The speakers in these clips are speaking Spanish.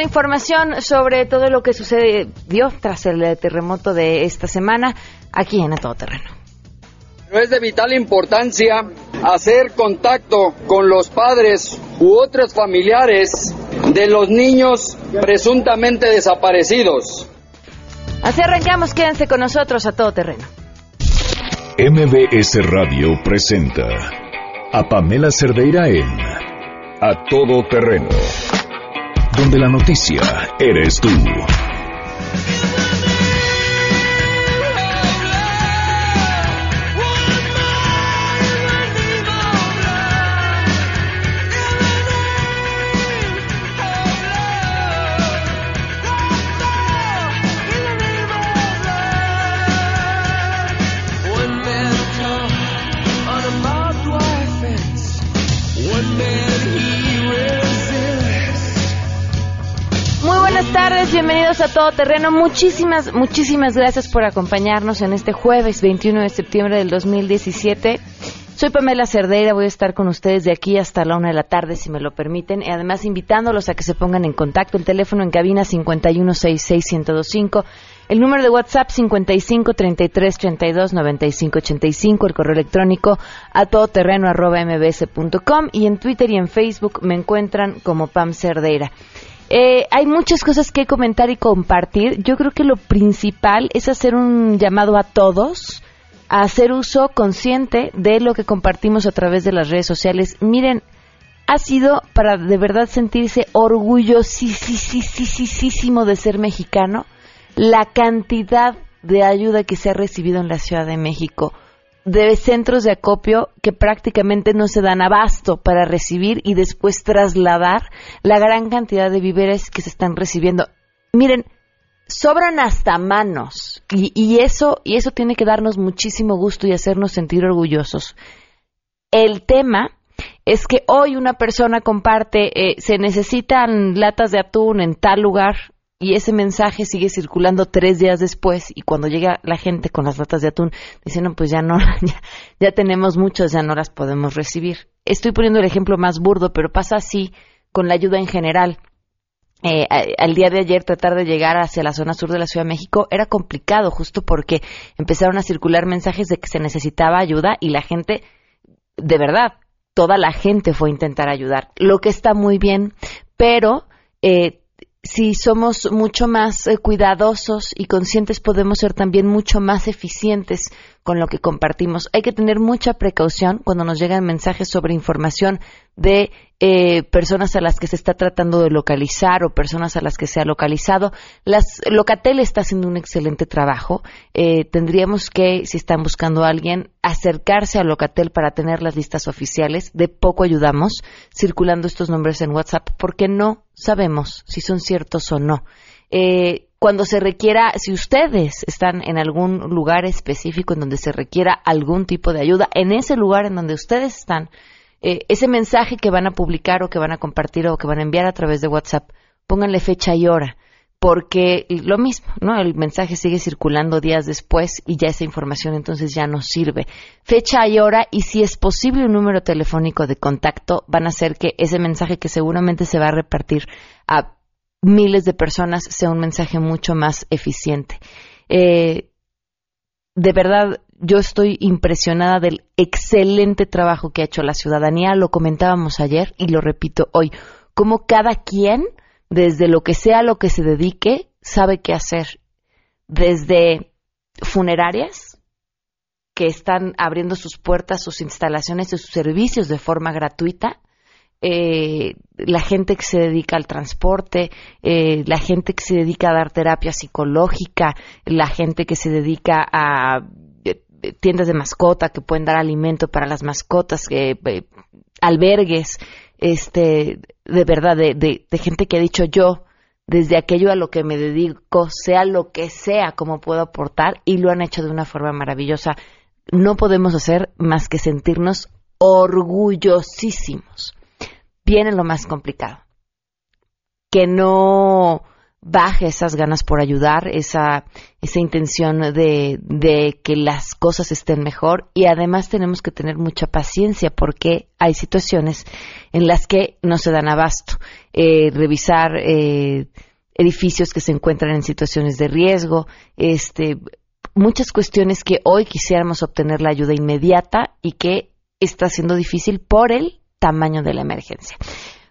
La información sobre todo lo que sucedió tras el terremoto de esta semana aquí en A Todo Terreno. Es de vital importancia hacer contacto con los padres u otros familiares de los niños presuntamente desaparecidos. Así arrancamos, quédense con nosotros a todo terreno. MBS Radio presenta a Pamela Cerdeira en A Todo Terreno donde la noticia eres tú. Bienvenidos a Todo Terreno. Muchísimas, muchísimas gracias por acompañarnos en este jueves 21 de septiembre del 2017. Soy Pamela Cerdeira, voy a estar con ustedes de aquí hasta la una de la tarde, si me lo permiten, y además invitándolos a que se pongan en contacto. El teléfono en cabina 5166125, el número de WhatsApp 5533329585, el correo electrónico a todoterreno.mbs.com y en Twitter y en Facebook me encuentran como Pam Cerdeira. Eh, hay muchas cosas que comentar y compartir. Yo creo que lo principal es hacer un llamado a todos a hacer uso consciente de lo que compartimos a través de las redes sociales. Miren, ha sido para de verdad sentirse orgullosísimo de ser mexicano la cantidad de ayuda que se ha recibido en la Ciudad de México de centros de acopio que prácticamente no se dan abasto para recibir y después trasladar la gran cantidad de víveres que se están recibiendo. Miren, sobran hasta manos y, y eso y eso tiene que darnos muchísimo gusto y hacernos sentir orgullosos. El tema es que hoy una persona comparte, eh, se necesitan latas de atún en tal lugar, y ese mensaje sigue circulando tres días después y cuando llega la gente con las latas de atún, dicen, no, pues ya no, ya, tenemos muchas, ya no las podemos recibir. Estoy poniendo el ejemplo más burdo, pero pasa así con la ayuda en general. Eh, al día de ayer tratar de llegar hacia la zona sur de la Ciudad de México era complicado justo porque empezaron a circular mensajes de que se necesitaba ayuda y la gente, de verdad, toda la gente fue a intentar ayudar, lo que está muy bien, pero eh, si somos mucho más eh, cuidadosos y conscientes, podemos ser también mucho más eficientes con lo que compartimos. Hay que tener mucha precaución cuando nos llegan mensajes sobre información de eh, personas a las que se está tratando de localizar o personas a las que se ha localizado. Las, Locatel está haciendo un excelente trabajo. Eh, tendríamos que, si están buscando a alguien, acercarse a Locatel para tener las listas oficiales. De poco ayudamos circulando estos nombres en WhatsApp porque no sabemos si son ciertos o no. Eh, cuando se requiera, si ustedes están en algún lugar específico en donde se requiera algún tipo de ayuda, en ese lugar en donde ustedes están, eh, ese mensaje que van a publicar o que van a compartir o que van a enviar a través de WhatsApp, pónganle fecha y hora, porque lo mismo, ¿no? El mensaje sigue circulando días después y ya esa información entonces ya no sirve. Fecha y hora y si es posible un número telefónico de contacto van a hacer que ese mensaje que seguramente se va a repartir a miles de personas sea un mensaje mucho más eficiente. Eh, de verdad, yo estoy impresionada del excelente trabajo que ha hecho la ciudadanía. Lo comentábamos ayer y lo repito hoy. Como cada quien, desde lo que sea lo que se dedique, sabe qué hacer. Desde funerarias, que están abriendo sus puertas, sus instalaciones y sus servicios de forma gratuita, eh, la gente que se dedica al transporte, eh, la gente que se dedica a dar terapia psicológica, la gente que se dedica a eh, tiendas de mascota que pueden dar alimento para las mascotas, albergues, este, de verdad, de, de gente que ha dicho yo, desde aquello a lo que me dedico, sea lo que sea, como puedo aportar, y lo han hecho de una forma maravillosa. No podemos hacer más que sentirnos orgullosísimos viene lo más complicado. Que no baje esas ganas por ayudar, esa, esa intención de, de, que las cosas estén mejor y además tenemos que tener mucha paciencia porque hay situaciones en las que no se dan abasto. Eh, revisar eh, edificios que se encuentran en situaciones de riesgo, este, muchas cuestiones que hoy quisiéramos obtener la ayuda inmediata y que está siendo difícil por el tamaño de la emergencia.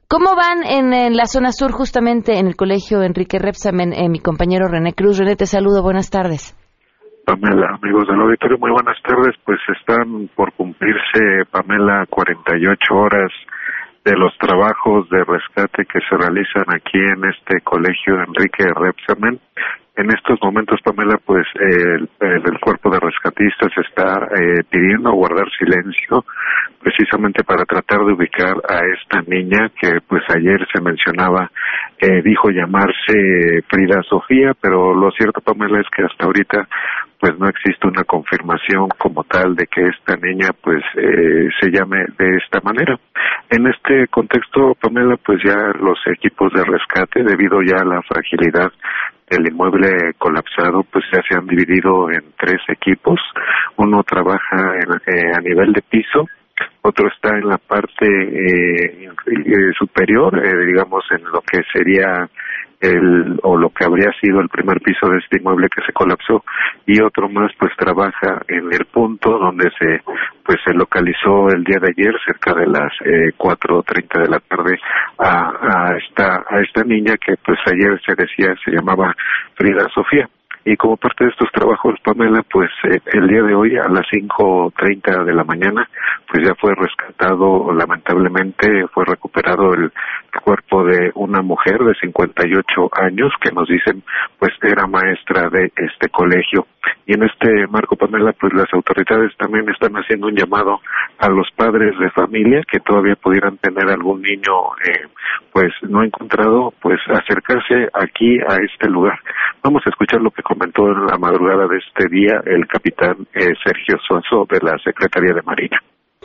¿Cómo van en, la zona sur, justamente en el colegio Enrique Repsamen, eh, mi compañero René Cruz? René, te saludo, buenas tardes. Pamela, amigos del auditorio, muy buenas tardes. Pues están por cumplirse, Pamela, 48 horas de los trabajos de rescate que se realizan aquí en este colegio Enrique Repsamen en estos momentos, Pamela, pues el, cuerpo de rescatistas está eh, pidiendo guardar silencio precisamente para tratar de ubicar a esta niña que pues ayer se mencionaba, eh, dijo llamarse Frida Sofía, pero lo cierto, Pamela, es que hasta ahorita pues no existe una confirmación como tal de que esta niña pues eh, se llame de esta manera. En este contexto, Pamela, pues ya los equipos de rescate, debido ya a la fragilidad el inmueble colapsado pues ya se han dividido en tres equipos. Uno trabaja eh, a nivel de piso, otro está en la parte eh, eh superior, eh, digamos en lo que sería el o lo que habría sido el primer piso de este inmueble que se colapsó y otro más pues trabaja en el punto donde se pues se localizó el día de ayer cerca de las eh, cuatro treinta de la tarde a, a esta a esta niña que pues ayer se decía se llamaba Frida Sofía y como parte de estos trabajos, Pamela, pues eh, el día de hoy a las 5.30 de la mañana, pues ya fue rescatado, lamentablemente fue recuperado el cuerpo de una mujer de 58 años que nos dicen pues era maestra de este colegio. Y en este marco, Pamela, pues las autoridades también están haciendo un llamado a los padres de familia que todavía pudieran tener algún niño eh, pues no encontrado, pues acercarse aquí a este lugar. Vamos a escuchar lo que comentó en la madrugada de este día el capitán eh, Sergio Suazo de la Secretaría de Marina.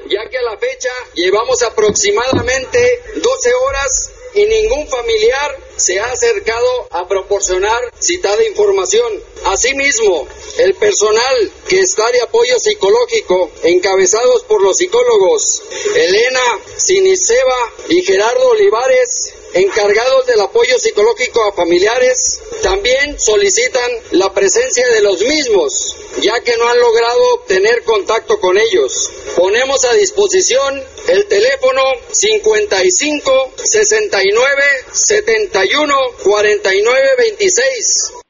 Ya que a la fecha llevamos aproximadamente 12 horas y ningún familiar se ha acercado a proporcionar citada información. Asimismo, el personal que está de apoyo psicológico, encabezados por los psicólogos Elena Siniseba y Gerardo Olivares, encargados del apoyo psicológico a familiares, también solicitan la presencia de los mismos, ya que no han logrado tener contacto con ellos. Ponemos a disposición el teléfono 55 69 71 49 26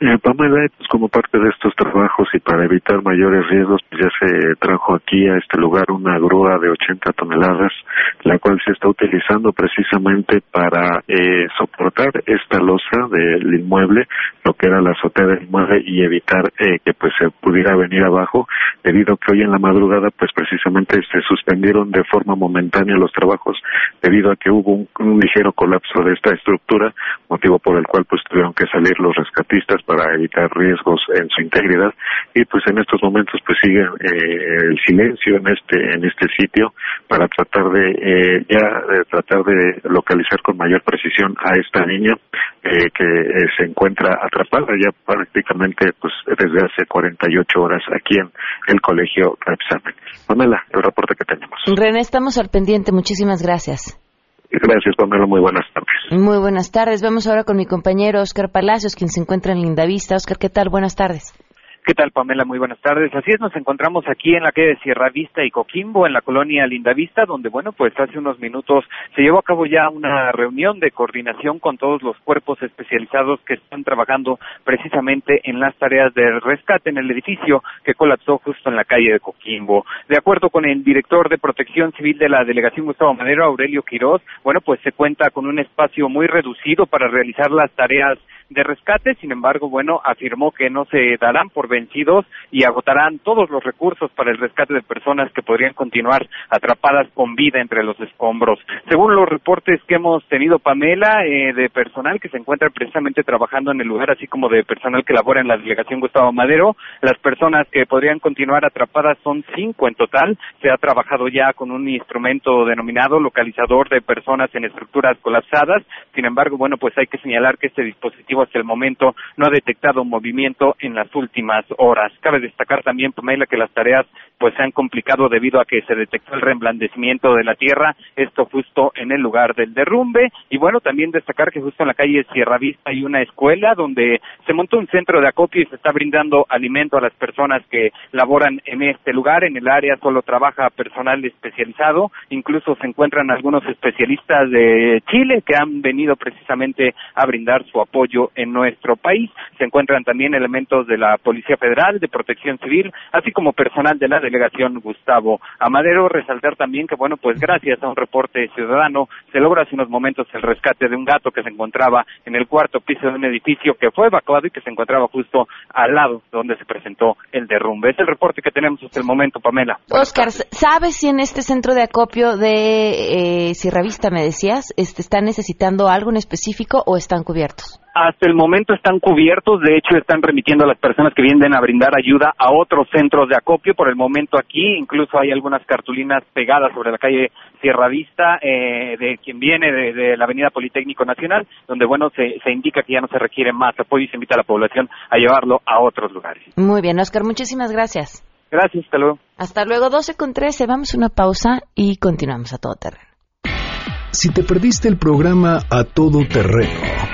eh, Pamela, pues como parte de estos trabajos y para evitar mayores riesgos, pues ya se trajo aquí a este lugar una grúa de 80 toneladas, la cual se está utilizando precisamente para eh, soportar esta losa del inmueble, lo que era la azotea del inmueble y evitar eh, que pues se pudiera venir abajo, debido a que hoy en la madrugada pues precisamente se suspendieron de forma momentánea los trabajos debido a que hubo un, ligero colapso de esta estructura, motivo por el cual pues tuvieron que salir los rescatistas para evitar riesgos en su integridad y pues en estos momentos pues sigue eh, el silencio en este en este sitio para tratar de eh, ya de tratar de localizar con mayor precisión a esta niña eh, que se encuentra atrapada ya prácticamente pues desde hace 48 horas aquí en el colegio Repsamen. Pamela, el reporte que tenemos. René, estamos al pendiente. Muchísimas gracias. Gracias, Pamela. Muy buenas tardes. Muy buenas tardes. Vamos ahora con mi compañero Oscar Palacios, quien se encuentra en Lindavista. Oscar, ¿qué tal? Buenas tardes. ¿Qué tal, Pamela? Muy buenas tardes. Así es, nos encontramos aquí en la calle de Sierra Vista y Coquimbo, en la colonia Lindavista, donde, bueno, pues hace unos minutos se llevó a cabo ya una reunión de coordinación con todos los cuerpos especializados que están trabajando precisamente en las tareas de rescate en el edificio que colapsó justo en la calle de Coquimbo. De acuerdo con el director de Protección Civil de la Delegación Gustavo Madero, Aurelio Quirós, bueno, pues se cuenta con un espacio muy reducido para realizar las tareas de rescate, sin embargo, bueno, afirmó que no se darán por vencidos y agotarán todos los recursos para el rescate de personas que podrían continuar atrapadas con vida entre los escombros. Según los reportes que hemos tenido, Pamela, eh, de personal que se encuentra precisamente trabajando en el lugar, así como de personal que labora en la delegación Gustavo Madero, las personas que podrían continuar atrapadas son cinco en total. Se ha trabajado ya con un instrumento denominado localizador de personas en estructuras colapsadas. Sin embargo, bueno, pues hay que señalar que este dispositivo hasta el momento no ha detectado movimiento en las últimas horas. Cabe destacar también, Pamela, que las tareas pues se han complicado debido a que se detectó el reemblandecimiento de la tierra, esto justo en el lugar del derrumbe. Y bueno, también destacar que justo en la calle Sierra Vista hay una escuela donde se montó un centro de acopio y se está brindando alimento a las personas que laboran en este lugar. En el área solo trabaja personal especializado, incluso se encuentran algunos especialistas de Chile que han venido precisamente a brindar su apoyo en nuestro país. Se encuentran también elementos de la Policía Federal, de Protección Civil, así como personal de la delegación Gustavo Amadero. Resaltar también que, bueno, pues gracias a un reporte ciudadano se logra hace unos momentos el rescate de un gato que se encontraba en el cuarto piso de un edificio que fue evacuado y que se encontraba justo al lado donde se presentó el derrumbe. Es el reporte que tenemos hasta el momento, Pamela. Oscar, ¿sabes si en este centro de acopio de eh, Sierra Vista, me decías, este, están necesitando algo en específico o están cubiertos? Hasta el momento están cubiertos, de hecho están remitiendo a las personas que vienen a brindar ayuda a otros centros de acopio. Por el momento aquí, incluso hay algunas cartulinas pegadas sobre la calle Sierra Vista eh, de quien viene de, la Avenida Politécnico Nacional, donde bueno se, se indica que ya no se requiere más apoyo y se invita a la población a llevarlo a otros lugares. Muy bien, Oscar, muchísimas gracias. Gracias, hasta luego. Hasta luego, 12 con 13, vamos a una pausa y continuamos a todo terreno. Si te perdiste el programa A Todo Terreno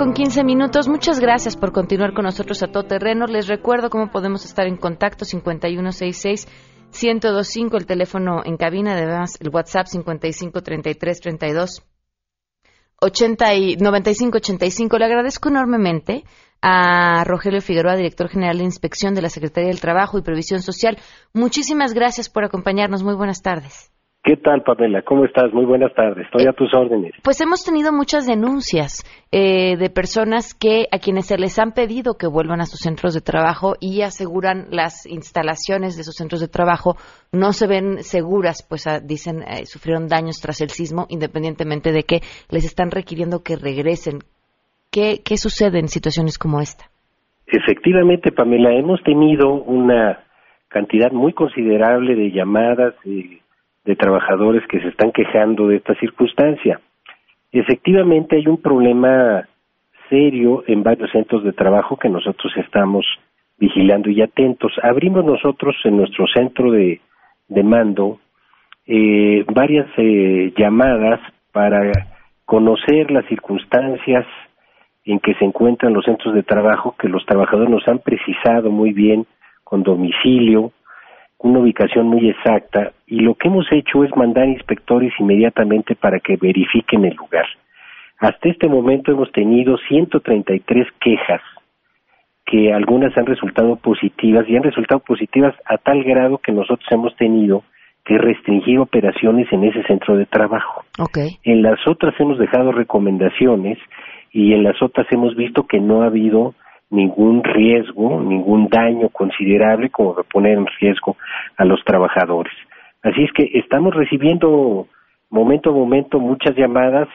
Con 15 minutos. Muchas gracias por continuar con nosotros a todo terreno. Les recuerdo cómo podemos estar en contacto 5166 1025 el teléfono en cabina, además el WhatsApp 553332 80 y 9585. Le agradezco enormemente a Rogelio Figueroa, director general de Inspección de la Secretaría del Trabajo y Previsión Social. Muchísimas gracias por acompañarnos. Muy buenas tardes. ¿Qué tal, Pamela? ¿Cómo estás? Muy buenas tardes. Estoy a tus órdenes. Pues hemos tenido muchas denuncias eh, de personas que a quienes se les han pedido que vuelvan a sus centros de trabajo y aseguran las instalaciones de sus centros de trabajo no se ven seguras, pues ah, dicen eh, sufrieron daños tras el sismo, independientemente de que les están requiriendo que regresen. ¿Qué, qué sucede en situaciones como esta? Efectivamente, Pamela, hemos tenido una cantidad muy considerable de llamadas. y de trabajadores que se están quejando de esta circunstancia. Efectivamente hay un problema serio en varios centros de trabajo que nosotros estamos vigilando y atentos. Abrimos nosotros en nuestro centro de, de mando eh, varias eh, llamadas para conocer las circunstancias en que se encuentran los centros de trabajo que los trabajadores nos han precisado muy bien con domicilio, una ubicación muy exacta y lo que hemos hecho es mandar inspectores inmediatamente para que verifiquen el lugar. Hasta este momento hemos tenido 133 quejas que algunas han resultado positivas y han resultado positivas a tal grado que nosotros hemos tenido que restringir operaciones en ese centro de trabajo. En las otras hemos dejado recomendaciones y en las otras hemos visto que no ha habido ningún riesgo, ningún daño considerable como poner en riesgo a los trabajadores. Así es que estamos recibiendo momento a momento muchas llamadas,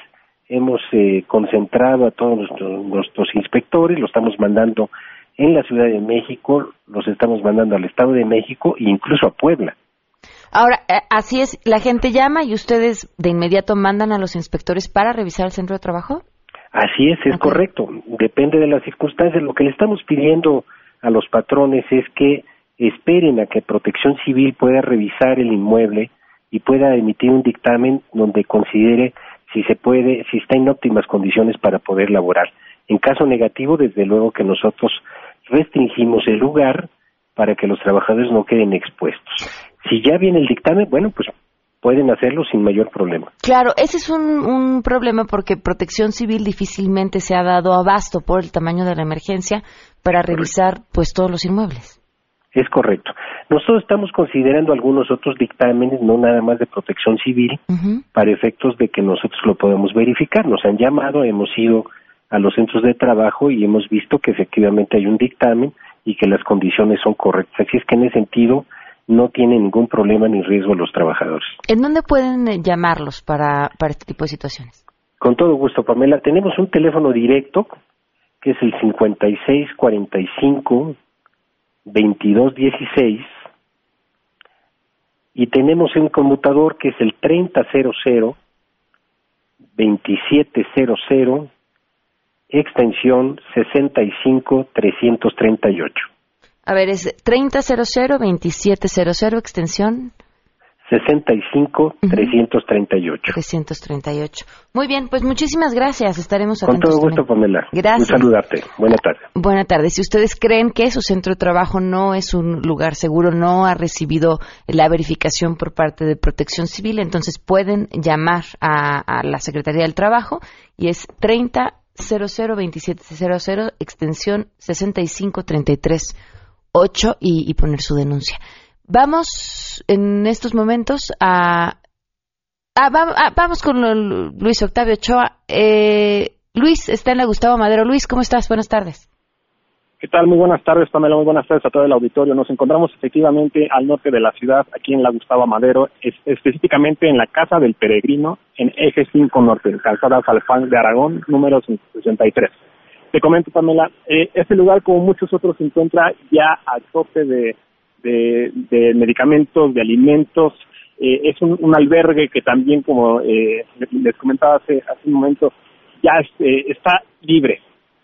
hemos eh, concentrado a todos nuestros, nuestros inspectores, lo estamos mandando en la Ciudad de México, los estamos mandando al Estado de México e incluso a Puebla. Ahora, eh, así es, la gente llama y ustedes de inmediato mandan a los inspectores para revisar el centro de trabajo. Así es, es correcto. Depende de las circunstancias. Lo que le estamos pidiendo a los patrones es que esperen a que Protección Civil pueda revisar el inmueble y pueda emitir un dictamen donde considere si se puede, si está en óptimas condiciones para poder laborar. En caso negativo, desde luego que nosotros restringimos el lugar para que los trabajadores no queden expuestos. Si ya viene el dictamen, bueno, pues pueden hacerlo sin mayor problema. Claro, ese es un, problema porque Protección Civil difícilmente se ha dado abasto por el tamaño de la emergencia para revisar pues todos los inmuebles. Es correcto. Nosotros estamos considerando algunos otros dictámenes, no nada más de protección civil, para efectos de que nosotros lo podamos verificar. Nos han llamado, hemos ido a los centros de trabajo y hemos visto que efectivamente hay un dictamen y que las condiciones son correctas. Así es que en ese sentido no tiene ningún problema ni riesgo los trabajadores. ¿En dónde pueden eh, llamarlos para, para este tipo de situaciones? Con todo gusto, Pamela. Tenemos un teléfono directo que es el 5645 2216 y tenemos un conmutador que es el 3000 2700 extensión 65338. A ver, es 3000-2700, extensión 65-338. 338. Muy bien, pues muchísimas gracias. Estaremos atentos. Con todo gusto, Pamela. Gracias. Un saludarte. Buenas tardes. Buenas tardes. Si ustedes creen que su centro de trabajo no es un lugar seguro, no ha recibido la verificación por parte de Protección Civil, entonces pueden llamar a, a la Secretaría del Trabajo y es 30 002700 extensión 6533 y, y poner su denuncia. Vamos en estos momentos a... Ah, vamos con Luis Octavio Ochoa. Eh, Luis está en la Gustavo Madero. Luis, ¿cómo estás? Buenas tardes. ¿Qué tal? Muy buenas tardes, Pamela. Muy buenas tardes a todo el auditorio. Nos encontramos efectivamente al norte de la ciudad, aquí en la Gustavo Madero, específicamente en la Casa del Peregrino, en Eje 5 Norte, calzada Alfán de Aragón, número 63. Te comento, Pamela, eh, este lugar, como muchos otros, se encuentra ya a tope de, de, medicamentos, de alimentos. Eh, es un, albergue que también, como eh, les comentaba hace, hace un momento, ya eh, está libre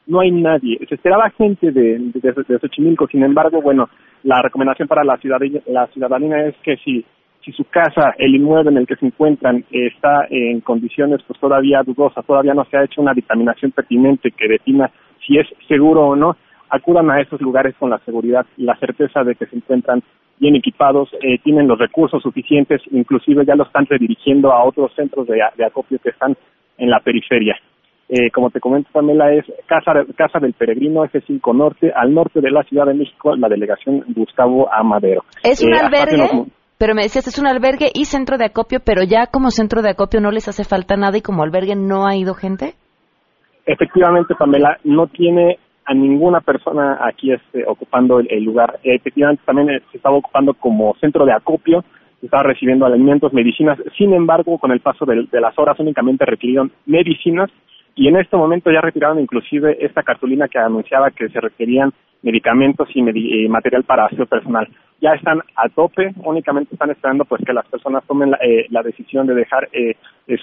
no hay nadie. Se esperaba gente de, de, Xochimilco, sin embargo, bueno, la recomendación para la ciudadanía, la ciudadanía es que si, si su casa, el inmueble en el que se encuentran, está en condiciones pues todavía dudosas, todavía no se ha hecho una dictaminación pertinente que defina si es seguro o no, acudan a esos lugares con la seguridad la certeza de que se encuentran bien equipados, eh, tienen los recursos suficientes, inclusive ya lo están redirigiendo a otros centros de, de acopio que están en la periferia. Eh, como te comento, Pamela, es Casa, Casa del Peregrino, F5 Norte, al norte de la Ciudad de México, la delegación Gustavo Amadero. ¿Es un eh, albergue? Pero me decías, es un albergue y centro de acopio, pero ya como centro de acopio no les hace falta nada y como albergue no ha ido gente? Efectivamente, Pamela, no tiene a ninguna persona aquí este, ocupando el, lugar. Efectivamente, también eh, se estaba ocupando como centro de acopio, se estaba recibiendo alimentos, medicinas. Sin embargo, con el paso de las horas únicamente requirieron medicinas y en este momento ya retiraron inclusive esta cartulina que anunciaba que se requerían medicamentos y eh, material para aseo personal. Ya están a tope, únicamente están esperando pues que las personas tomen la, eh, decisión de dejar eh,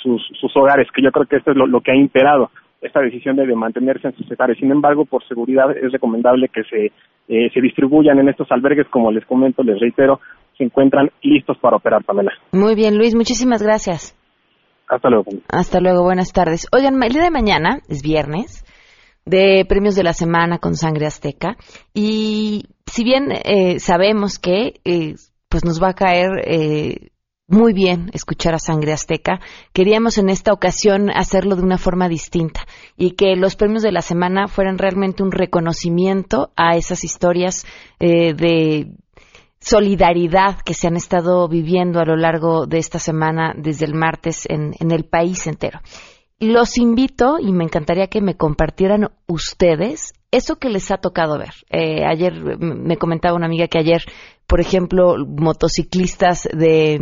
sus, sus, hogares, que yo creo que esto es lo, que ha imperado, esta decisión de, mantenerse en sus hogares. Sin embargo, por seguridad es recomendable que se, se distribuyan en estos albergues, como les comento, les reitero, se encuentran listos para operar, Pamela. Muy bien, Luis, muchísimas gracias. Hasta luego. Hasta luego, buenas tardes. Oigan, el día de mañana es viernes de premios de la semana con sangre azteca y si bien eh, sabemos que eh, pues nos va a caer eh, muy bien escuchar a Sangre Azteca. Queríamos en esta ocasión hacerlo de una forma distinta y que los premios de la semana fueran realmente un reconocimiento a esas historias de solidaridad que se han estado viviendo a lo largo de esta semana desde el martes en, el país entero. Los invito y me encantaría que me compartieran ustedes eso que les ha tocado ver. Eh, ayer me comentaba una amiga que ayer, por ejemplo, motociclistas de,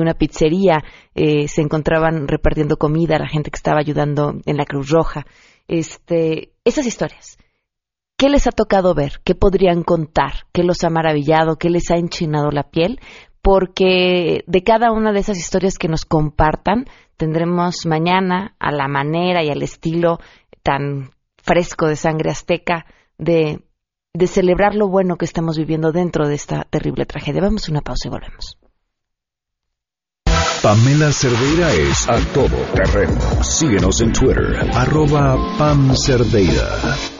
una pizzería eh, se encontraban repartiendo comida a la gente que estaba ayudando en la Cruz Roja. Este, esas historias ¿Qué les ha tocado ver? ¿Qué podrían contar? ¿Qué los ha maravillado? ¿Qué les ha enchinado la piel? Porque de cada una de esas historias que nos compartan, tendremos mañana a la manera y al estilo tan fresco de sangre azteca de, celebrar lo bueno que estamos viviendo dentro de esta terrible tragedia. Vamos a una pausa y volvemos. Pamela Cerdeira es a todo terreno. Síguenos en Twitter, arroba Pam Cerdeira.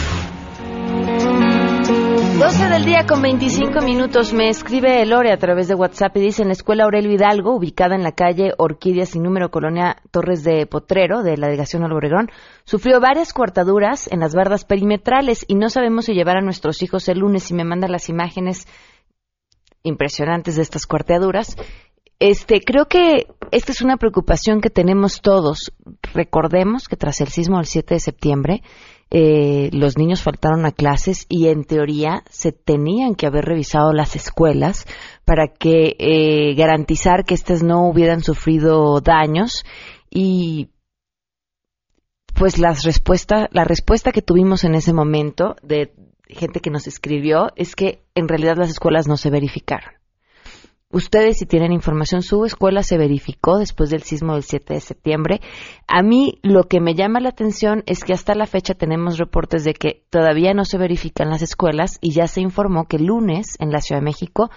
12 del día con 25 minutos me escribe Elore a través de WhatsApp y dice en la escuela Aurelio Hidalgo, ubicada en la calle Orquídea sin número Colonia Torres de Potrero de la delegación Obregón, sufrió varias cortaduras en las bardas perimetrales y no sabemos si llevar a nuestros hijos el lunes y me manda las imágenes impresionantes de estas cuarteaduras. Este, creo que esta es una preocupación que tenemos todos. Recordemos que tras el sismo del 7 de septiembre, eh, los niños faltaron a clases y en teoría se tenían que haber revisado las escuelas para que eh, garantizar que éstas no hubieran sufrido daños y pues las respuesta, la respuesta que tuvimos en ese momento de gente que nos escribió es que en realidad las escuelas no se verificaron. Ustedes, si tienen información, su escuela se verificó después del sismo del 7 de septiembre. A mí lo que me llama la atención es que hasta la fecha tenemos reportes de que todavía no se verifican las escuelas y ya se informó que el lunes en la Ciudad de México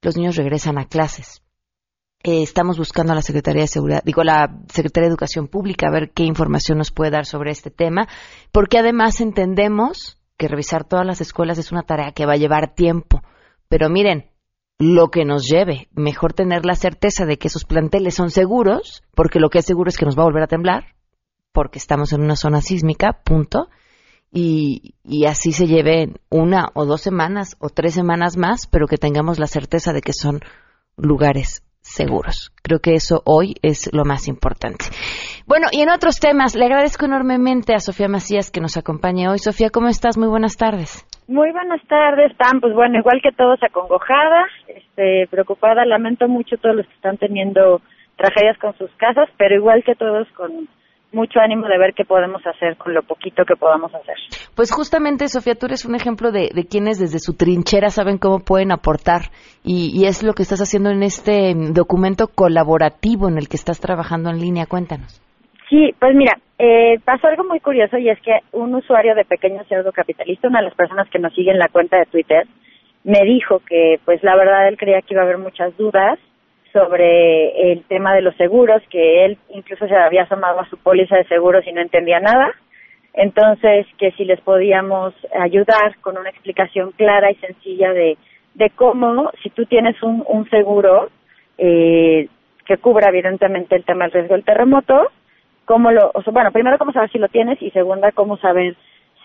los niños regresan a clases. Eh, estamos buscando a la Secretaría de Seguridad, digo, la Secretaría de Educación Pública a ver qué información nos puede dar sobre este tema, porque además entendemos que revisar todas las escuelas es una tarea que va a llevar tiempo. Pero miren, lo que nos lleve. Mejor tener la certeza de que esos planteles son seguros, porque lo que es seguro es que nos va a volver a temblar, porque estamos en una zona sísmica, punto. Y, y así se lleve una o dos semanas o tres semanas más, pero que tengamos la certeza de que son lugares seguros. Creo que eso hoy es lo más importante. Bueno, y en otros temas, le agradezco enormemente a Sofía Macías que nos acompañe hoy. Sofía, ¿cómo estás? Muy buenas tardes. Muy buenas tardes, Pam. Pues bueno, igual que todos, acongojada, este, preocupada. Lamento mucho todos los que están teniendo tragedias con sus casas, pero igual que todos con mucho ánimo de ver qué podemos hacer con lo poquito que podamos hacer. Pues justamente, Sofía, tú eres un ejemplo de, de quienes desde su trinchera saben cómo pueden aportar y, y, es lo que estás haciendo en este documento colaborativo en el que estás trabajando en línea. Cuéntanos. Sí, pues mira, eh, pasó algo muy curioso y es que un usuario de Pequeño Cerdo Capitalista, una de las personas que nos siguen la cuenta de Twitter, me dijo que pues la verdad él creía que iba a haber muchas dudas sobre el tema de los seguros, que él incluso se había asomado a su póliza de seguros y no entendía nada. Entonces, que si les podíamos ayudar con una explicación clara y sencilla de, de cómo, si tú tienes un, un seguro eh, que cubra evidentemente el tema del riesgo del terremoto, cómo lo, o bueno, primero cómo saber si lo tienes y segunda cómo saber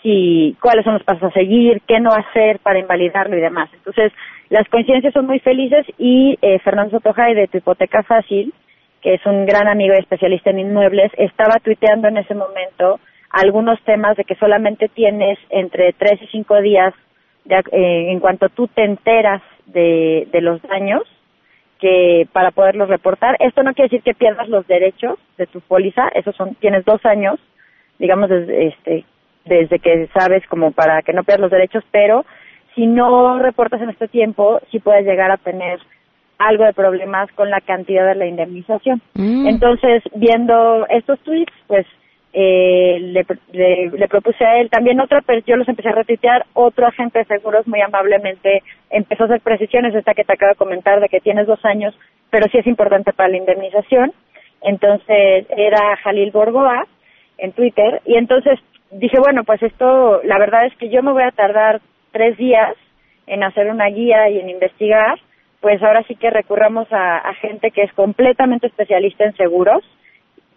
si cuáles son los pasos a seguir, qué no hacer para invalidarlo y demás. Entonces, las coincidencias son muy felices y eh, Fernando Sotojay de Tu Hipoteca Fácil, que es un gran amigo y especialista en inmuebles, estaba tuiteando en ese momento algunos temas de que solamente tienes entre tres y cinco días de, eh, en cuanto tú te enteras de, de los daños que para poderlos reportar. Esto no quiere decir que pierdas los derechos de tu póliza, esos son, tienes dos años, digamos, desde, este, desde que sabes como para que no pierdas los derechos, pero si no reportas en este tiempo, sí puedes llegar a tener algo de problemas con la cantidad de la indemnización. Mm. Entonces, viendo estos tweets, pues eh, le, le, propuse a él también otra, pero yo los empecé a retuitear, otro agente de seguros muy amablemente empezó a hacer precisiones, esta que te acabo de comentar, de que tienes dos años, pero sí es importante para la indemnización. Entonces era Jalil Borgoa en Twitter, y entonces dije, bueno, pues esto, la verdad es que yo me voy a tardar tres días en hacer una guía y en investigar, pues ahora sí que recurramos a, a gente que es completamente especialista en seguros,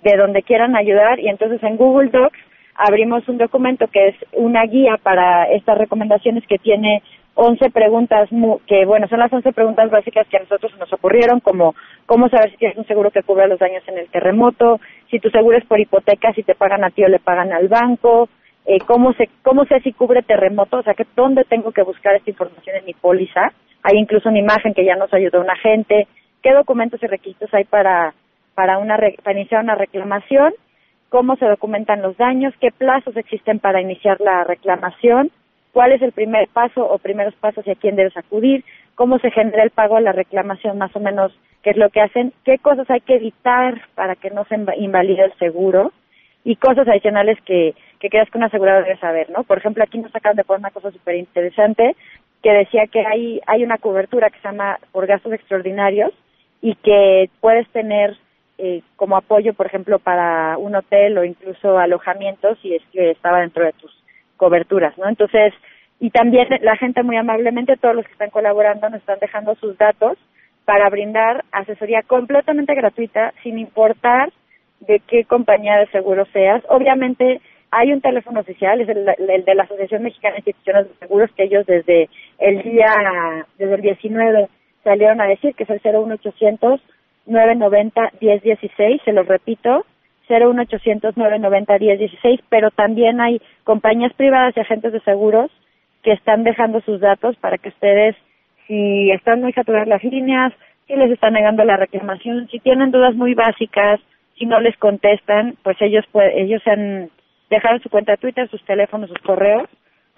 de donde quieran ayudar. Y entonces en Google Docs abrimos un documento que es una guía para estas recomendaciones que tiene 11 preguntas que bueno son las 11 preguntas básicas que a nosotros nos ocurrieron como cómo saber si tienes un seguro que cubra los daños en el terremoto si tu seguro es por hipoteca si te pagan a ti o le pagan al banco. Eh, cómo se cómo sé si cubre terremoto o sea que dónde tengo que buscar esta información en mi póliza hay incluso una imagen que ya nos ayudó un agente qué documentos y requisitos hay para para, una, para iniciar una reclamación, cómo se documentan los daños, qué plazos existen para iniciar la reclamación, cuál es el primer paso o primeros pasos y a quién debes acudir, cómo se genera el pago de la reclamación, más o menos qué es lo que hacen, qué cosas hay que evitar para que no se invalide el seguro y cosas adicionales que, que creas que un asegurador debe saber, ¿no? Por ejemplo, aquí nos acaban de poner una cosa súper interesante que decía que hay, hay una cobertura que se llama por gastos extraordinarios y que puedes tener eh, como apoyo, por ejemplo, para un hotel o incluso alojamiento si es que estaba dentro de tus coberturas, ¿no? Entonces, y también la gente muy amablemente, todos los que están colaborando nos están dejando sus datos para brindar asesoría completamente gratuita sin importar de qué compañía de seguro seas. Obviamente hay un teléfono oficial, es el, de la Asociación Mexicana de Instituciones de Seguros, que ellos desde el día, desde el 19 salieron a decir que es el 01800 990 1016, se los repito, 01800 990 1016, pero también hay compañías privadas y agentes de seguros que están dejando sus datos para que ustedes, si están muy saturadas las líneas, si les están negando la reclamación, si tienen dudas muy básicas, si no les contestan, pues ellos ellos han dejado su cuenta de Twitter, sus teléfonos, sus correos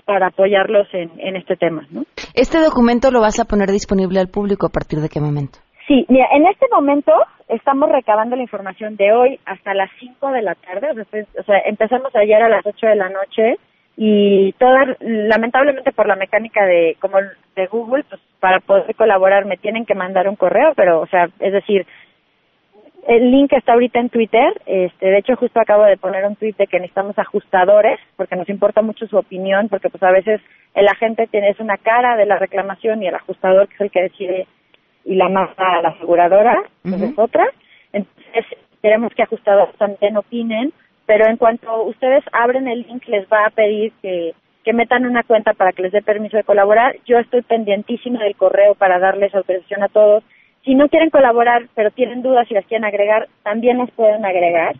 para apoyarlos en, en este tema, ¿no? ¿Este documento lo vas a poner disponible al público a partir de qué momento? Sí, mira, en este momento estamos recabando la información de hoy hasta las 5 de la tarde, o sea, empezamos ayer a las 8 de la noche y todas, lamentablemente por la mecánica de como de Google, pues para poder colaborar me tienen que mandar un correo, pero o sea, es decir, el link está ahorita en Twitter. Este, de hecho, justo acabo de poner un tweet de que necesitamos ajustadores, porque nos importa mucho su opinión, porque pues a veces el agente tiene es una cara de la reclamación y el ajustador que es el que decide y la manda a la aseguradora, pues es otra. Entonces, queremos que ajustadores también opinen, pero en cuanto ustedes abren el link, les va a pedir que, que metan una cuenta para que les dé permiso de colaborar. Yo estoy pendientísima del correo para darles autorización a todos si no quieren colaborar, pero tienen dudas y las quieren agregar, también las pueden agregar.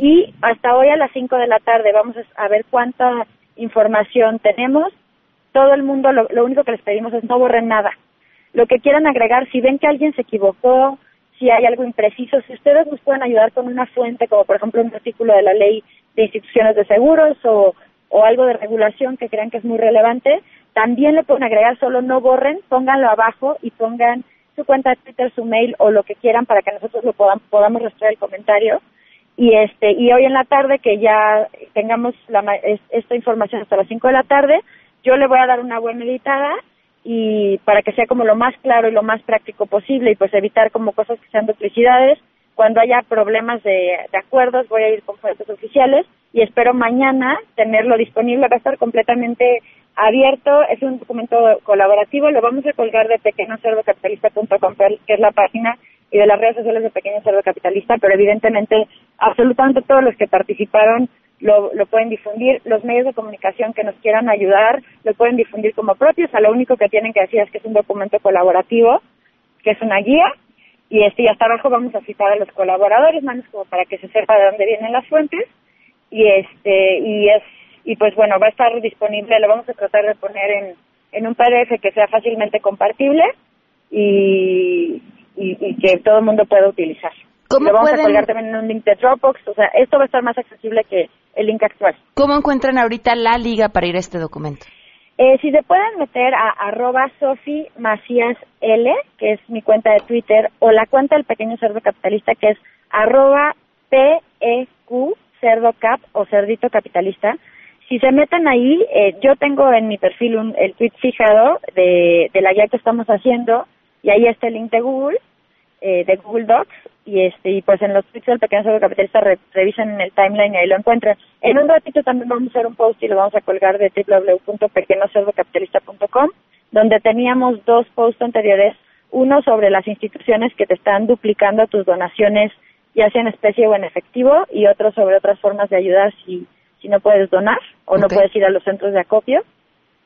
Y hasta hoy a las 5 de la tarde vamos a ver cuánta información tenemos. Todo el mundo, lo, único que les pedimos es no borren nada. Lo que quieran agregar, si ven que alguien se equivocó, si hay algo impreciso, si ustedes nos pueden ayudar con una fuente, como por ejemplo un artículo de la ley de instituciones de seguros o, algo de regulación que crean que es muy relevante, también le pueden agregar, solo no borren, pónganlo abajo y pongan su cuenta de Twitter, su mail o lo que quieran para que nosotros lo podamos, podamos rastrear el comentario. Y este y hoy en la tarde que ya tengamos la, esta información hasta las 5 de la tarde, yo le voy a dar una buena editada y para que sea como lo más claro y lo más práctico posible y pues evitar como cosas que sean duplicidades. Cuando haya problemas de, acuerdos voy a ir con fuentes oficiales y espero mañana tenerlo disponible. Va a estar completamente abierto, es un documento colaborativo, lo vamos a colgar de pequeñocerdocapitalista.com, que es la página, y de las redes sociales de Pequeño Cerdo Capitalista, pero evidentemente absolutamente todos los que participaron lo, lo pueden difundir, los medios de comunicación que nos quieran ayudar lo pueden difundir como propios, a lo único que tienen que decir es que es un documento colaborativo, que es una guía, y este y hasta abajo vamos a citar a los colaboradores, manos como para que se sepa de dónde vienen las fuentes, y este y es y pues bueno, va a estar disponible, lo vamos a tratar de poner en, en un PDF que sea fácilmente compartible y, y, que todo el mundo pueda utilizar. ¿Cómo lo vamos a colgar también en un link de Dropbox, o sea, esto va a estar más accesible que el link actual. ¿Cómo encuentran ahorita la liga para ir a este documento? Eh, si se pueden meter a arroba Sofi Macías L, que es mi cuenta de Twitter, o la cuenta del pequeño cerdo capitalista, que es arroba PEQ cerdo cap o cerdito capitalista, si se meten ahí, eh, yo tengo en mi perfil un, el tweet fijado de, de la guía que estamos haciendo y ahí está el link de Google, eh, de Google Docs y este y pues en los tweets del pequeño cerdo capitalista revisen en el timeline y ahí lo encuentran. En un ratito también vamos a hacer un post y lo vamos a colgar de www.pequeñocerdocapitalista.com donde teníamos dos posts anteriores, uno sobre las instituciones que te están duplicando tus donaciones ya sea en especie o en efectivo y otro sobre otras formas de ayudar si si no puedes donar o no puedes ir a los centros de acopio.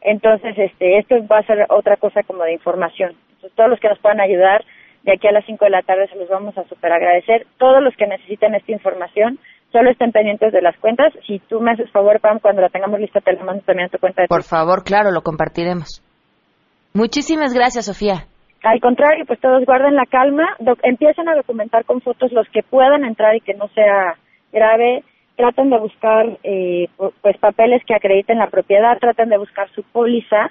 Entonces, este, esto va a ser otra cosa como de información. Entonces, todos los que nos puedan ayudar de aquí a las 5 de la tarde se los vamos a super agradecer. Todos los que necesiten esta información, solo estén pendientes de las cuentas. Si tú me haces favor, Pam, cuando la tengamos lista, te la mando también a tu cuenta de Por favor, claro, lo compartiremos. Muchísimas gracias, Sofía. Al contrario, pues todos guarden la calma, empiecen a documentar con fotos los que puedan entrar y que no sea grave traten de buscar eh, pues papeles que acrediten la propiedad, traten de buscar su póliza.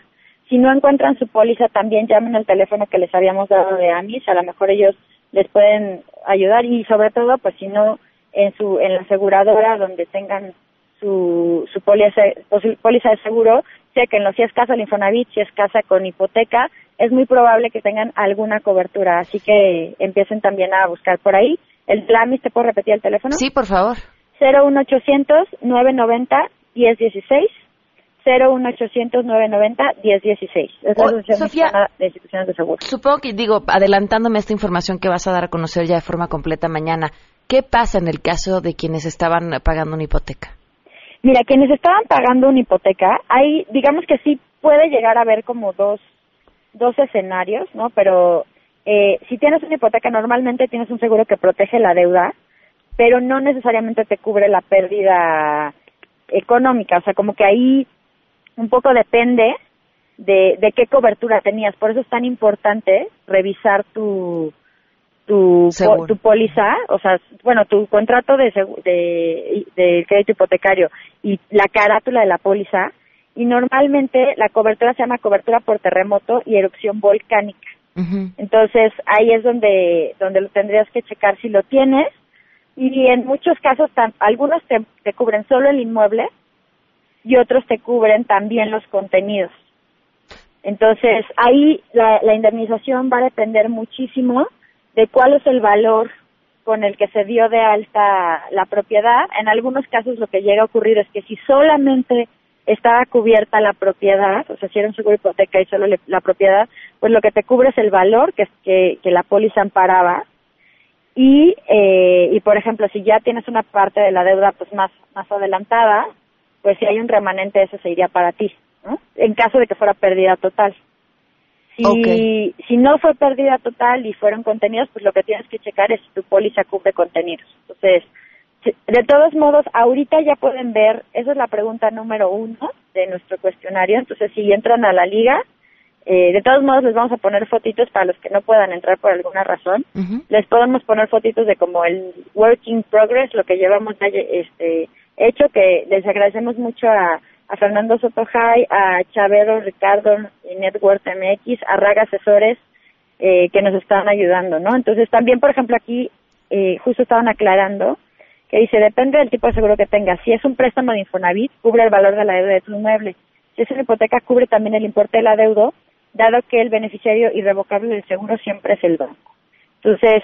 Si no encuentran su póliza, también llamen al teléfono que les habíamos dado de AMIS, a lo mejor ellos les pueden ayudar y sobre todo, pues si no en su en la aseguradora donde tengan su, su póliza, póliza de seguro, chequenlo. Si es casa del Infonavit, si es casa con hipoteca, es muy probable que tengan alguna cobertura. Así que empiecen también a buscar por ahí. El PLAMIS, ¿te puedo repetir el teléfono? Sí, por favor. 01800 990 1016 01800 990 1016. Es la Oh, Sofía, de Instituciones de Seguro. Supongo que, digo, adelantándome esta información que vas a dar a conocer ya de forma completa mañana, ¿qué pasa en el caso de quienes estaban pagando una hipoteca? Mira, quienes estaban pagando una hipoteca, hay, digamos que sí puede llegar a haber como dos, dos escenarios, ¿no? Pero eh, si tienes una hipoteca, normalmente tienes un seguro que protege la deuda, pero no necesariamente te cubre la pérdida económica. O sea, como que ahí un poco depende de, de qué cobertura tenías. Por eso es tan importante revisar tu tu, po- tu póliza, o sea, bueno, tu contrato de, de, de crédito hipotecario y la carátula de la póliza. Y normalmente la cobertura se llama cobertura por terremoto y erupción volcánica. Entonces ahí es donde donde lo tendrías que checar si lo tienes y en muchos casos algunos te, te cubren solo el inmueble y otros te cubren también los contenidos. Entonces ahí la, la indemnización va a depender muchísimo de cuál es el valor con el que se dio de alta la propiedad. En algunos casos lo que llega a ocurrir es que si solamente estaba cubierta la propiedad, o sea, si era seguro hipoteca y solo le- la propiedad, pues lo que te cubre es el valor que, que, que la póliza amparaba. Y, eh, y, por ejemplo, si ya tienes una parte de la deuda pues más, más adelantada, pues si hay un remanente, ese se iría para ti, ¿no? En caso de que fuera pérdida total. Si, si no fue pérdida total y fueron contenidos, pues lo que tienes que checar es si tu póliza cubre contenidos. Entonces, de todos modos, ahorita ya pueden ver, esa es la pregunta número uno de nuestro cuestionario. Entonces, si entran a la liga, eh, de todos modos les vamos a poner fotitos para los que no puedan entrar por alguna razón. Les podemos poner fotitos de como el working progress, lo que llevamos ya este, hecho, que les agradecemos mucho a, a Fernando Sotojay, a Chavero Ricardo y Network MX, a Raga Asesores, eh, que nos están ayudando, ¿no? Entonces también, por ejemplo, aquí eh, justo estaban aclarando que dice, depende del tipo de seguro que tengas. Si es un préstamo de Infonavit, cubre el valor de la deuda de tu inmueble. Si es una hipoteca, cubre también el importe de la deuda, dado que el beneficiario irrevocable del seguro siempre es el banco. Entonces,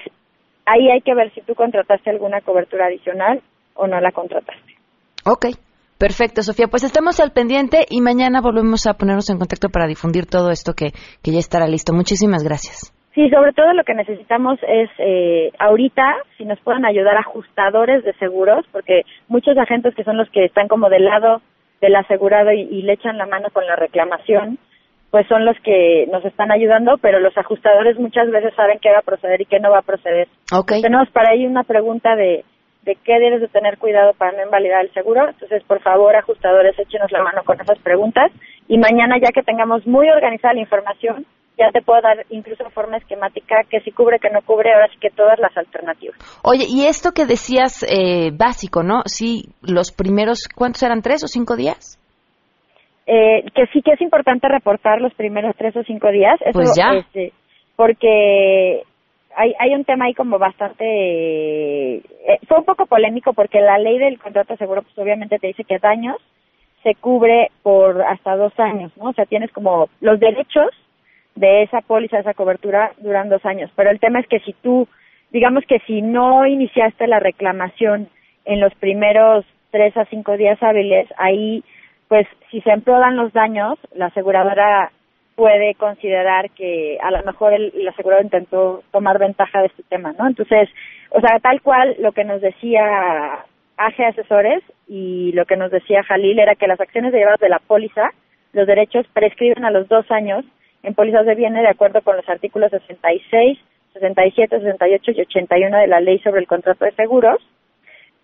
ahí hay que ver si tú contrataste alguna cobertura adicional o no la contrataste. Ok, perfecto, Sofía. Pues estamos al pendiente y mañana volvemos a ponernos en contacto para difundir todo esto que, que ya estará listo. Muchísimas gracias. Sí, sobre todo lo que necesitamos es eh, ahorita, si nos pueden ayudar ajustadores de seguros, porque muchos agentes que son los que están como del lado del asegurado y, y le echan la mano con la reclamación, pues son los que nos están ayudando, pero los ajustadores muchas veces saben qué va a proceder y qué no va a proceder. Ok, Tenemos para ahí una pregunta de, de qué debes de tener cuidado para no invalidar el seguro. Entonces, por favor, ajustadores, échenos la mano con esas preguntas. Y mañana, ya que tengamos muy organizada la información, ya te puedo dar incluso forma esquemática que si cubre, que no cubre, ahora sí que todas las alternativas. Oye, y esto que decías eh, básico, ¿no? Sí, los primeros, ¿cuántos eran? ¿Tres o cinco días? Eh, que sí que es importante reportar los primeros tres o cinco días. Eso, Pues ya. este, porque hay, hay un tema ahí como bastante... eh, fue un poco polémico porque la ley del contrato de seguro pues obviamente te dice que daños se cubre por hasta dos años, ¿no? O sea, tienes como los derechos de esa póliza, esa cobertura, duran dos años. Pero el tema es que si tú, digamos que si no iniciaste la reclamación en los primeros tres a cinco días hábiles, ahí, pues, si se empeoran los daños, la aseguradora puede considerar que a lo mejor el, el asegurador intentó tomar ventaja de este tema, ¿no? Entonces, o sea, tal cual lo que nos decía AG Asesores y lo que nos decía Jalil era que las acciones derivadas de la póliza, los derechos prescriben a los dos años en pólizas de bienes de acuerdo con los artículos 66, 67, 68 y 81 de la Ley sobre el Contrato de Seguros,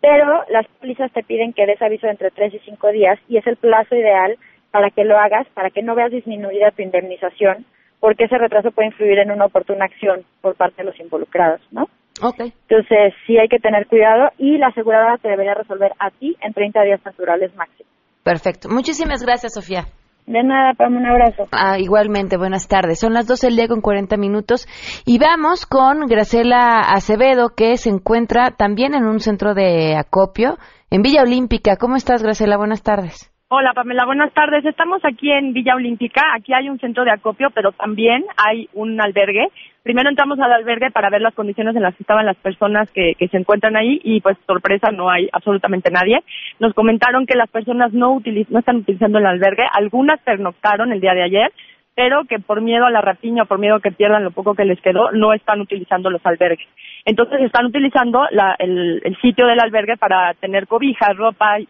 pero las pólizas te piden que des aviso entre 3 y 5 días y es el plazo ideal para que lo hagas, para que no veas disminuida tu indemnización, porque ese retraso puede influir en una oportuna acción por parte de los involucrados, ¿no? Ok, Entonces, sí hay que tener cuidado y la aseguradora te debería resolver a ti en 30 días naturales máximo. perfecto. Muchísimas gracias, Sofía. De nada, Pam, un abrazo. Ah, igualmente, buenas tardes. Son las 12 del día con 40 minutos y vamos con Gracela Acevedo, que se encuentra también en un centro de acopio en Villa Olímpica. ¿Cómo estás, Gracela? Buenas tardes. Hola Pamela, buenas tardes. Estamos aquí en Villa Olímpica. Aquí hay un centro de acopio, pero también hay un albergue. Primero entramos al albergue para ver las condiciones en las que estaban las personas que, que se encuentran ahí y pues sorpresa, no hay absolutamente nadie. Nos comentaron que las personas no, no están utilizando el albergue. Algunas pernoctaron el día de ayer, pero que por miedo a la rapiña o por miedo a que pierdan lo poco que les quedó, no están utilizando los albergues. Entonces están utilizando la, el, el, sitio del albergue para tener cobijas, ropa y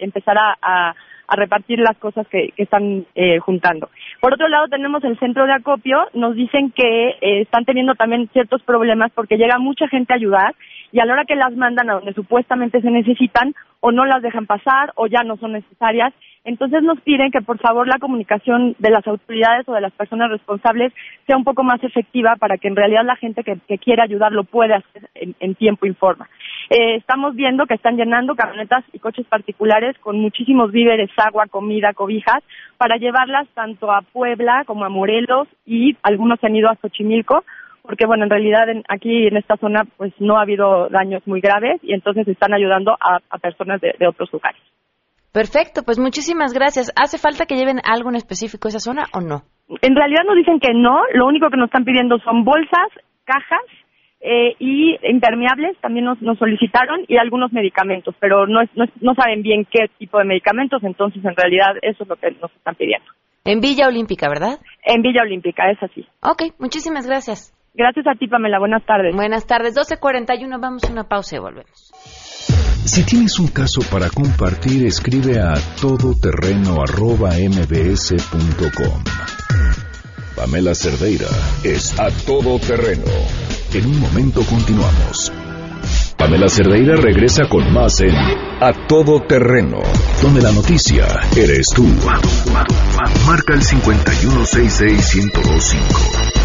empezar a, a, a repartir las cosas que, que están eh, juntando. Por otro lado tenemos el centro de acopio, nos dicen que eh, están teniendo también ciertos problemas porque llega mucha gente a ayudar y a la hora que las mandan a donde supuestamente se necesitan o no las dejan pasar o ya no son necesarias. Entonces nos piden que por favor la comunicación de las autoridades o de las personas responsables sea un poco más efectiva para que en realidad la gente que, que quiere ayudar lo pueda hacer en, en tiempo y forma. Eh, estamos viendo que están llenando camionetas y coches particulares con muchísimos víveres, agua, comida, cobijas, para llevarlas tanto a Puebla como a Morelos y algunos se han ido a Xochimilco porque bueno, en realidad en, aquí en esta zona pues no ha habido daños muy graves y entonces están ayudando a, a personas de, de, otros lugares. Perfecto, pues muchísimas gracias. ¿Hace falta que lleven algo en específico a esa zona o no? En realidad nos dicen que no, lo único que nos están pidiendo son bolsas, cajas eh, y impermeables, también nos, nos, solicitaron, y algunos medicamentos, pero no, es, no, no saben bien qué tipo de medicamentos, entonces en realidad eso es lo que nos están pidiendo. En Villa Olímpica, ¿verdad? En Villa Olímpica, es así. Ok, muchísimas gracias. Gracias a ti, Pamela. Buenas tardes. Buenas tardes. 12.41. Vamos a una pausa y volvemos. Si tienes un caso para compartir, escribe a todoterreno.mbs.com. Pamela Cerdeira es a todoterreno. En un momento continuamos. Pamela Cerdeira regresa con más en A Todo Terreno, donde la noticia eres tú. Marca el 5166125.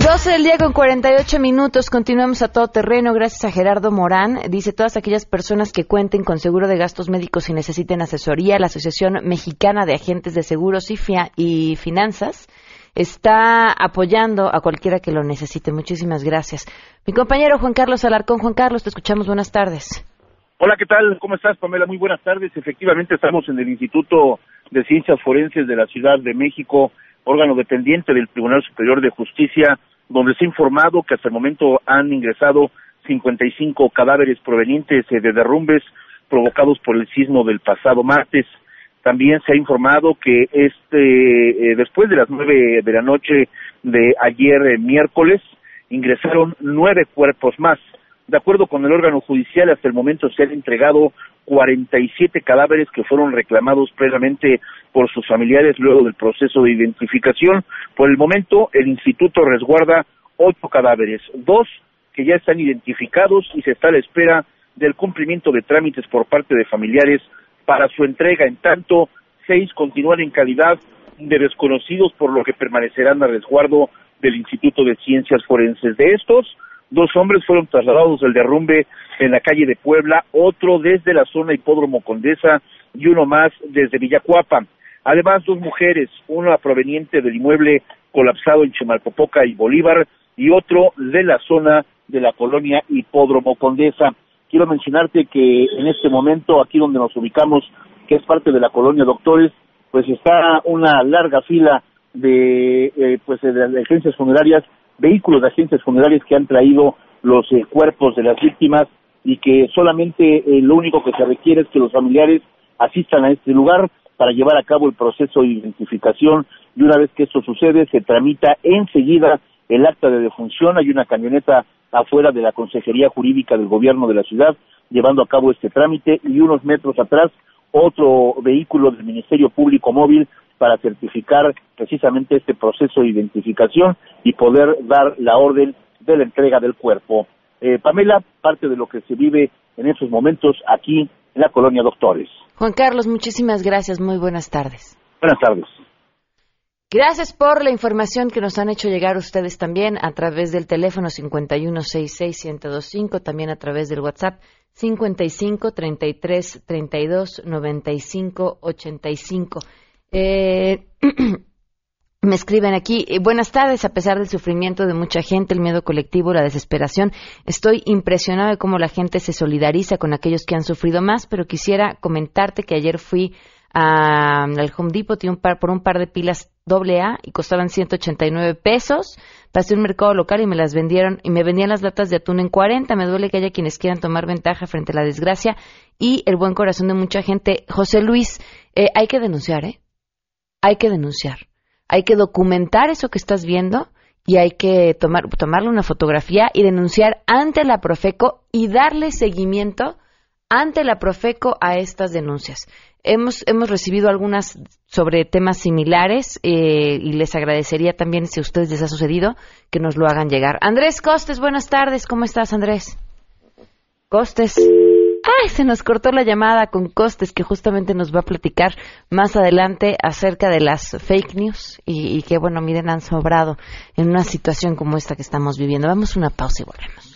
12 del día con 48 minutos. Continuamos a todo terreno. Gracias a Gerardo Morán. Dice todas aquellas personas que cuenten con seguro de gastos médicos y necesiten asesoría. La Asociación Mexicana de Agentes de Seguros y, Fia y Finanzas está apoyando a cualquiera que lo necesite. Muchísimas gracias. Mi compañero Juan Carlos Alarcón. Juan Carlos, te escuchamos. Buenas tardes. Hola, ¿qué tal? ¿Cómo estás, Pamela? Muy buenas tardes. Efectivamente, estamos en el Instituto de Ciencias Forenses de la Ciudad de México, órgano dependiente del Tribunal Superior de Justicia, donde se ha informado que hasta el momento han ingresado 55 cadáveres provenientes de derrumbes provocados por el sismo del pasado martes. También se ha informado que este, eh, después de las nueve de la noche de ayer eh, miércoles, ingresaron nueve cuerpos más. De acuerdo con el órgano judicial, hasta el momento se han entregado 47 cadáveres que fueron reclamados previamente por sus familiares luego del proceso de identificación. Por el momento, el instituto resguarda ocho cadáveres, dos que ya están identificados y se está a la espera del cumplimiento de trámites por parte de familiares para su entrega. En tanto, seis continúan en calidad de desconocidos, por lo que permanecerán a resguardo del Instituto de Ciencias Forenses. De estos, dos hombres fueron trasladados del derrumbe en la calle de Puebla, otro desde la zona Hipódromo Condesa y uno más desde Villacuapa. Además, dos mujeres, una proveniente del inmueble colapsado en Chimalpopoca y Bolívar y otro de la zona de la colonia Hipódromo Condesa. Quiero mencionarte que en este momento, aquí donde nos ubicamos, que es parte de la colonia Doctores, pues está una larga fila de, eh, pues, de agencias funerarias, vehículos de agencias funerarias que han traído los eh, cuerpos de las víctimas y que solamente eh, lo único que se requiere es que los familiares asistan a este lugar para llevar a cabo el proceso de identificación. Y una vez que esto sucede se tramita enseguida el acta de defunción, hay una camioneta afuera de la Consejería Jurídica del Gobierno de la ciudad llevando a cabo este trámite y unos metros atrás otro vehículo del Ministerio Público Móvil para certificar precisamente este proceso de identificación y poder dar la orden de la entrega del cuerpo. Eh, Pamela, parte de lo que se vive en esos momentos aquí en la colonia Doctores. Juan Carlos, muchísimas gracias. Muy buenas tardes. Buenas tardes. Gracias por la información que nos han hecho llegar ustedes también a través del teléfono 5166125, también a través del WhatsApp 55 33 32 95 85. Eh, me escriben aquí, eh, buenas tardes, a pesar del sufrimiento de mucha gente, el miedo colectivo, la desesperación, estoy impresionado de cómo la gente se solidariza con aquellos que han sufrido más, pero quisiera comentarte que ayer fui al Home Depot por un par de pilas doble A y costaban 189 pesos. Pasé un mercado local y me las vendieron y me vendían las latas de atún en 40. Me duele que haya quienes quieran tomar ventaja frente a la desgracia y el buen corazón de mucha gente. José Luis, eh, hay que denunciar, ¿eh? Hay que denunciar. Hay que documentar eso que estás viendo y hay que tomar, tomarle una fotografía y denunciar ante la Profeco y darle seguimiento ante la Profeco a estas denuncias. Hemos, hemos recibido algunas sobre temas similares eh, y les agradecería también, si a ustedes les ha sucedido, que nos lo hagan llegar. Andrés Costes, buenas tardes. ¿Cómo estás, Andrés? Costes. Ay, se nos cortó la llamada con Costes, que justamente nos va a platicar más adelante acerca de las fake news y, y que, bueno, miren, han sobrado en una situación como esta que estamos viviendo. Vamos a una pausa y volvemos.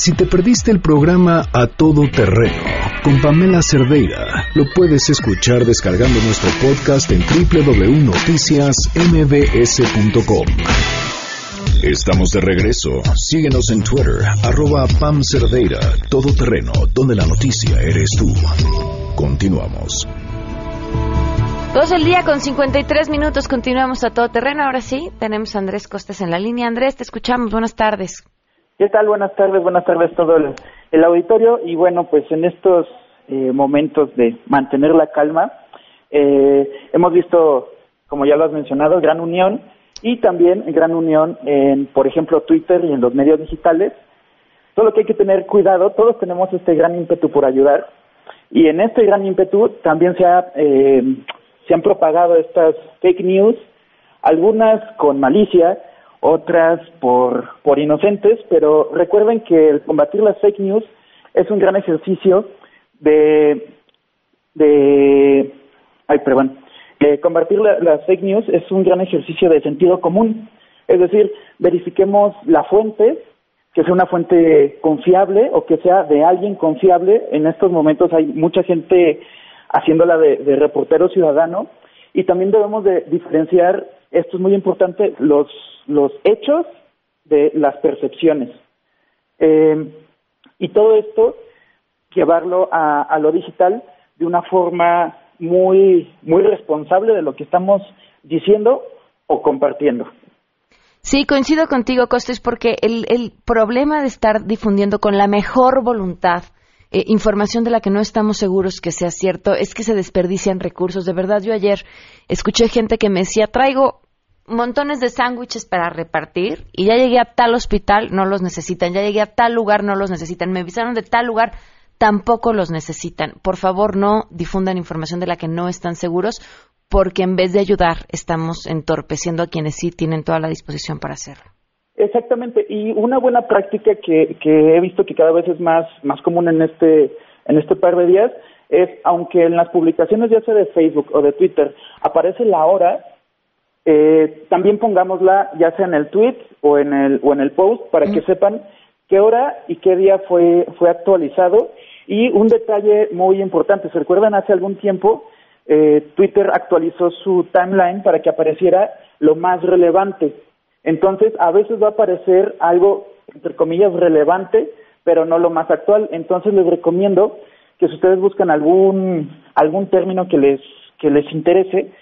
Si te perdiste el programa A Todo Terreno con Pamela Cerdeira, lo puedes escuchar descargando nuestro podcast en www.noticiasmbs.com. Estamos de regreso. Síguenos en Twitter, arroba Pam Cerdeira, Todo Terreno, donde la noticia eres tú. Continuamos. Dos el día con 53 minutos. Continuamos a todo terreno. Ahora sí, tenemos a Andrés Costes en la línea. Andrés, te escuchamos. Buenas tardes. ¿Qué tal? Buenas tardes, buenas tardes todo el, auditorio. Y bueno, pues en estos eh, momentos de mantener la calma, eh, hemos visto, como ya lo has mencionado, gran unión y también gran unión en, por ejemplo, Twitter y en los medios digitales. Solo que hay que tener cuidado, todos tenemos este gran ímpetu por ayudar y en este gran ímpetu también se, ha, eh, se han propagado estas fake news, algunas con malicia, otras por, por inocentes, pero recuerden que el combatir las fake news es un gran ejercicio de, de ay, perdón, combatir las fake news es un gran ejercicio de sentido común. Es decir, verifiquemos la fuente, que sea una fuente confiable o que sea de alguien confiable. En estos momentos hay mucha gente haciéndola de, de reportero ciudadano y también debemos de diferenciar, esto es muy importante, los los hechos de las percepciones. Eh, y todo esto, llevarlo a, a, lo digital de una forma muy, muy responsable de lo que estamos diciendo o compartiendo. Sí, coincido contigo, Costes, porque el, el problema de estar difundiendo con la mejor voluntad eh, información de la que no estamos seguros que sea cierto es que se desperdician recursos. De verdad, yo ayer escuché gente que me decía, traigo montones de sándwiches para repartir y ya llegué a tal hospital, no los necesitan, ya llegué a tal lugar, no los necesitan, me avisaron de tal lugar, tampoco los necesitan. Por favor, no difundan información de la que no están seguros, porque en vez de ayudar, estamos entorpeciendo a quienes sí tienen toda la disposición para hacerlo. Exactamente, y una buena práctica que, que he visto que cada vez es más, más común en este, en este par de días es, aunque en las publicaciones ya sea de Facebook o de Twitter aparece la hora, eh, también pongámosla ya sea en el tweet o en el, o en el post para que sepan qué hora y qué día fue, fue actualizado. Y un detalle muy importante, ¿se recuerdan hace algún tiempo? Eh, Twitter actualizó su timeline para que apareciera lo más relevante. Entonces, a veces va a aparecer algo, entre comillas, relevante, pero no lo más actual. Entonces, les recomiendo que si ustedes buscan algún, algún término que les, que les interese,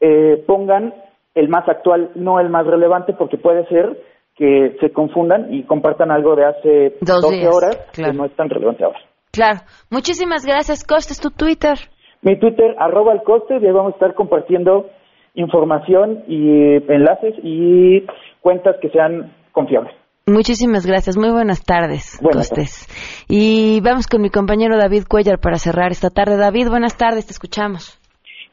eh, pongan el más actual, no el más relevante, porque puede ser que se confundan y compartan algo de hace Dos 12 días, horas claro. que no es tan relevante ahora. Claro. Muchísimas gracias, Costes, tu Twitter. Mi Twitter, arroba el coste, y ahí vamos a estar compartiendo información y enlaces y cuentas que sean confiables. Muchísimas gracias. Muy buenas tardes, Buenas Costes. Y vamos con mi compañero David Cuellar para cerrar esta tarde. David, buenas tardes, te escuchamos.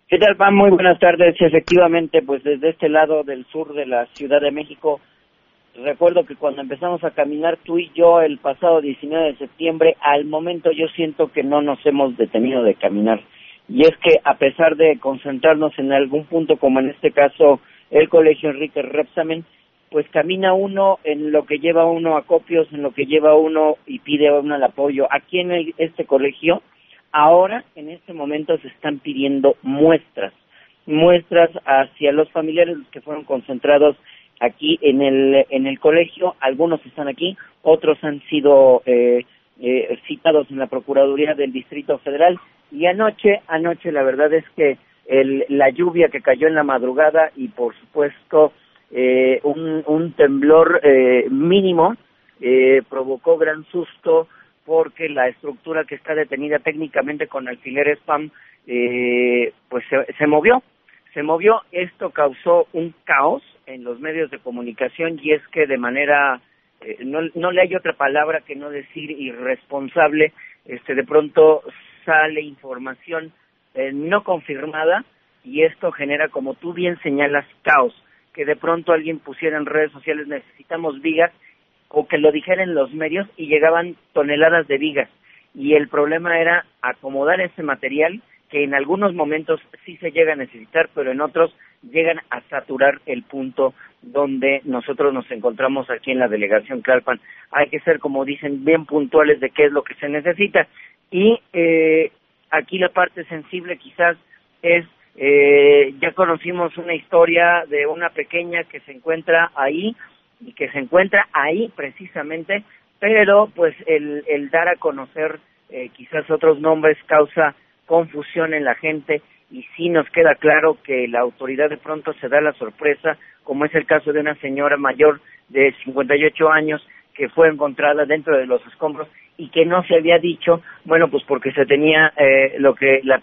¿Qué tal, Pam? Muy buenas tardes. Efectivamente, pues desde este lado del sur de la Ciudad de México, recuerdo que cuando empezamos a caminar tú y yo el pasado 19 de septiembre, al momento yo siento que no nos hemos detenido de caminar. Y es que a pesar de concentrarnos en algún punto, como en este caso el Colegio Enrique Repsamen, pues camina uno en lo que lleva uno a copios, en lo que lleva uno y pide uno el apoyo. Aquí en este colegio, ahora, en este momento, se están pidiendo muestras, muestras hacia los familiares que fueron concentrados aquí en el, en el colegio. Algunos están aquí, otros han sido eh, eh, citados en la Procuraduría del Distrito Federal. Y anoche, anoche la verdad es que el, la lluvia que cayó en la madrugada y por supuesto eh, un, temblor eh, mínimo eh, provocó gran susto porque la estructura que está detenida técnicamente con alfileres PAM eh, pues se, se movió. Se movió. Esto causó un caos en los medios de comunicación y es que de manera eh, no, no le hay otra palabra que no decir irresponsable. Este de pronto sale información eh, no confirmada y esto genera como tú bien señalas caos que de pronto alguien pusiera en redes sociales necesitamos vigas o que lo dijera en los medios y llegaban toneladas de vigas. Y el problema era acomodar ese material que en algunos momentos sí se llega a necesitar, pero en otros llegan a saturar el punto donde nosotros nos encontramos aquí en la delegación Calpan. Hay que ser, como dicen, bien puntuales de qué es lo que se necesita. Y eh, aquí la parte sensible quizás es eh, ya conocimos una historia de una pequeña que se encuentra ahí y que se encuentra ahí precisamente, pero pues el, el dar a conocer eh, quizás otros nombres causa confusión en la gente y sí nos queda claro que la autoridad de pronto se da la sorpresa, como es el caso de una señora mayor de 58 años que fue encontrada dentro de los escombros y que no se había dicho, bueno, pues porque se tenía eh, lo que la,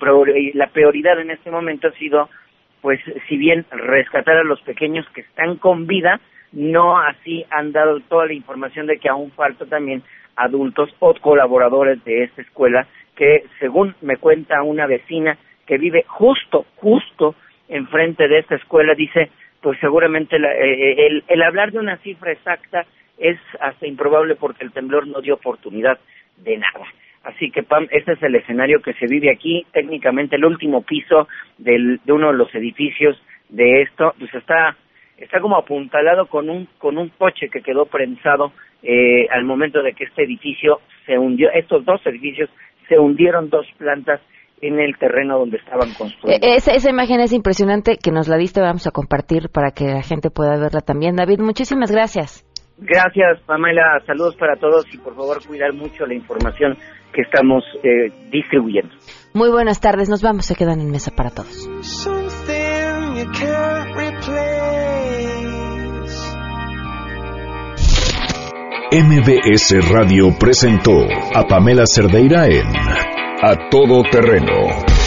la prioridad en este momento ha sido, pues si bien rescatar a los pequeños que están con vida, no así han dado toda la información de que aún falta también adultos o colaboradores de esta escuela que según me cuenta una vecina que vive justo, justo enfrente de esta escuela, dice, pues seguramente la, eh, el, el hablar de una cifra exacta es hasta improbable porque el temblor no dio oportunidad de nada. Así que, Pam, este es el escenario que se vive aquí. Técnicamente, el último piso del, de uno de los edificios de esto, pues está, está como apuntalado con un, con un coche que quedó prensado eh, al momento de que este edificio se hundió. Estos dos edificios se hundieron dos plantas en el terreno donde estaban construyendo. E-, esa, esa imagen es impresionante, que nos la diste, vamos a compartir para que la gente pueda verla también. David, muchísimas gracias. Gracias, Pamela. Saludos para todos y por favor cuidar mucho la información que estamos eh, distribuyendo. Muy buenas tardes. Nos vamos. Se quedan en mesa para todos. MBS Radio presentó a Pamela Cerdeira en A Todo Terreno.